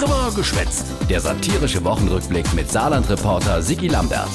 Drüber geschwätzt. Der satirische Wochenrückblick mit Saarland-Reporter Sigi Lambert.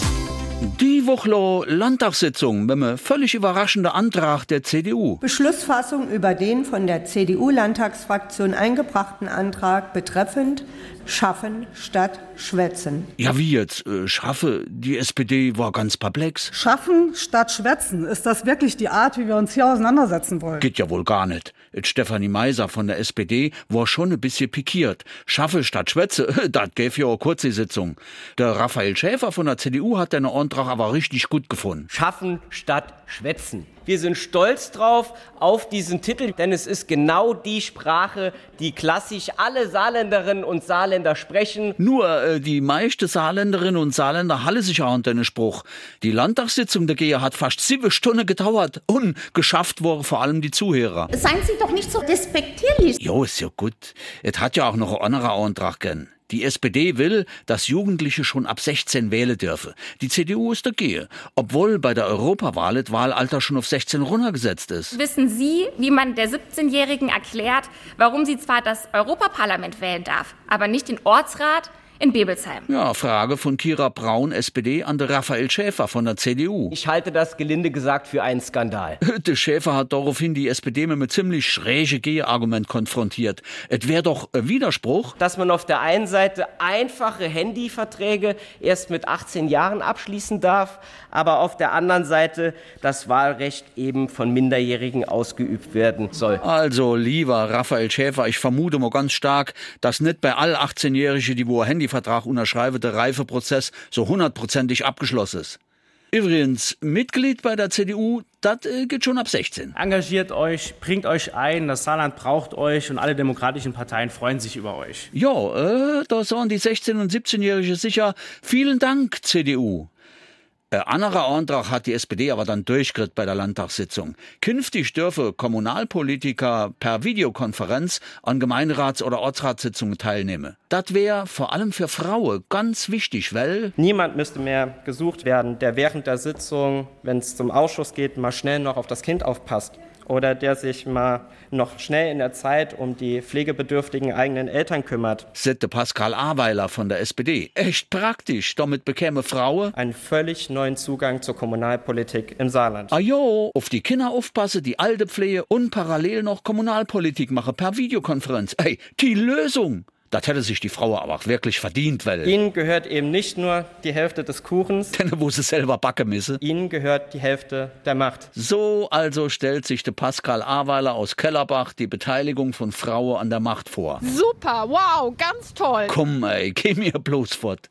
Die Wochlo Landtagssitzung mit einem völlig überraschenden Antrag der CDU. Beschlussfassung über den von der CDU-Landtagsfraktion eingebrachten Antrag betreffend Schaffen statt Schwätzen. Ja, wie jetzt? Äh, schaffe, die SPD war ganz perplex. Schaffen statt Schwätzen. Ist das wirklich die Art, wie wir uns hier auseinandersetzen wollen? Geht ja wohl gar nicht. Stefanie Meiser von der SPD war schon ein bisschen pikiert. Schaffe statt Schwätze, das gäf ja eine kurze Sitzung. Der Raphael Schäfer von der CDU hat den Antrag aber richtig gut gefunden. Schaffen statt Schwätzen. Wir sind stolz drauf auf diesen Titel, denn es ist genau die Sprache, die klassisch alle Saarländerinnen und Saarländer sprechen. Nur äh, die meisten Saarländerinnen und Saarländer halle sich auch an den Spruch. Die Landtagssitzung der GEA hat fast sieben Stunden gedauert und geschafft wurde vor allem die Zuhörer. Seien Sie doch nicht so despektierlich. Jo, ist ja gut. Es hat ja auch noch einen anderen Antrag gern. Die SPD will, dass Jugendliche schon ab 16 wählen dürfen. Die CDU ist dagegen, obwohl bei der Europawahl das Wahlalter schon auf 16 runtergesetzt ist. Wissen Sie, wie man der 17-Jährigen erklärt, warum sie zwar das Europaparlament wählen darf, aber nicht den Ortsrat, in Bebelsheim. Ja, Frage von Kira Braun, SPD, an Raphael Schäfer von der CDU. Ich halte das gelinde gesagt für einen Skandal. Der Schäfer hat daraufhin die SPD mit einem ziemlich schräge Gegenargument konfrontiert. Es wäre doch ein Widerspruch. Dass man auf der einen Seite einfache Handyverträge erst mit 18 Jahren abschließen darf, aber auf der anderen Seite das Wahlrecht eben von Minderjährigen ausgeübt werden soll. Also, lieber Raphael Schäfer, ich vermute mal ganz stark, dass nicht bei all 18-Jährigen, die wo ein Handyvertrag unterschreiben, der Reifeprozess so hundertprozentig abgeschlossen ist. Übrigens, Mitglied bei der CDU, das äh, geht schon ab 16. Engagiert euch, bringt euch ein, das Saarland braucht euch und alle demokratischen Parteien freuen sich über euch. Ja, äh, da sagen die 16- und 17-Jährige sicher, vielen Dank, CDU. Ein anderer Antrag hat die SPD aber dann durchgeritt bei der Landtagssitzung. Künftig dürfe Kommunalpolitiker per Videokonferenz an Gemeinderats- oder Ortsratssitzungen teilnehmen. Das wäre vor allem für Frauen ganz wichtig, weil Niemand müsste mehr gesucht werden, der während der Sitzung, wenn es zum Ausschuss geht, mal schnell noch auf das Kind aufpasst oder der sich mal noch schnell in der Zeit um die pflegebedürftigen eigenen Eltern kümmert. Sitte Pascal Aweiler von der SPD. Echt praktisch. Damit bekäme Frauen einen völlig neuen Zugang zur Kommunalpolitik im Saarland. Ah jo, auf die Kinder aufpasse, die alte Pflege und parallel noch Kommunalpolitik mache per Videokonferenz. Ey, die Lösung! Das hätte sich die Frau aber auch wirklich verdient, weil. Ihnen gehört eben nicht nur die Hälfte des Kuchens, denn wo sie selber backe misse. Ihnen gehört die Hälfte der Macht. So also stellt sich der Pascal Aweiler aus Kellerbach die Beteiligung von Frauen an der Macht vor. Super, wow, ganz toll. Komm, ey, geh mir bloß fort.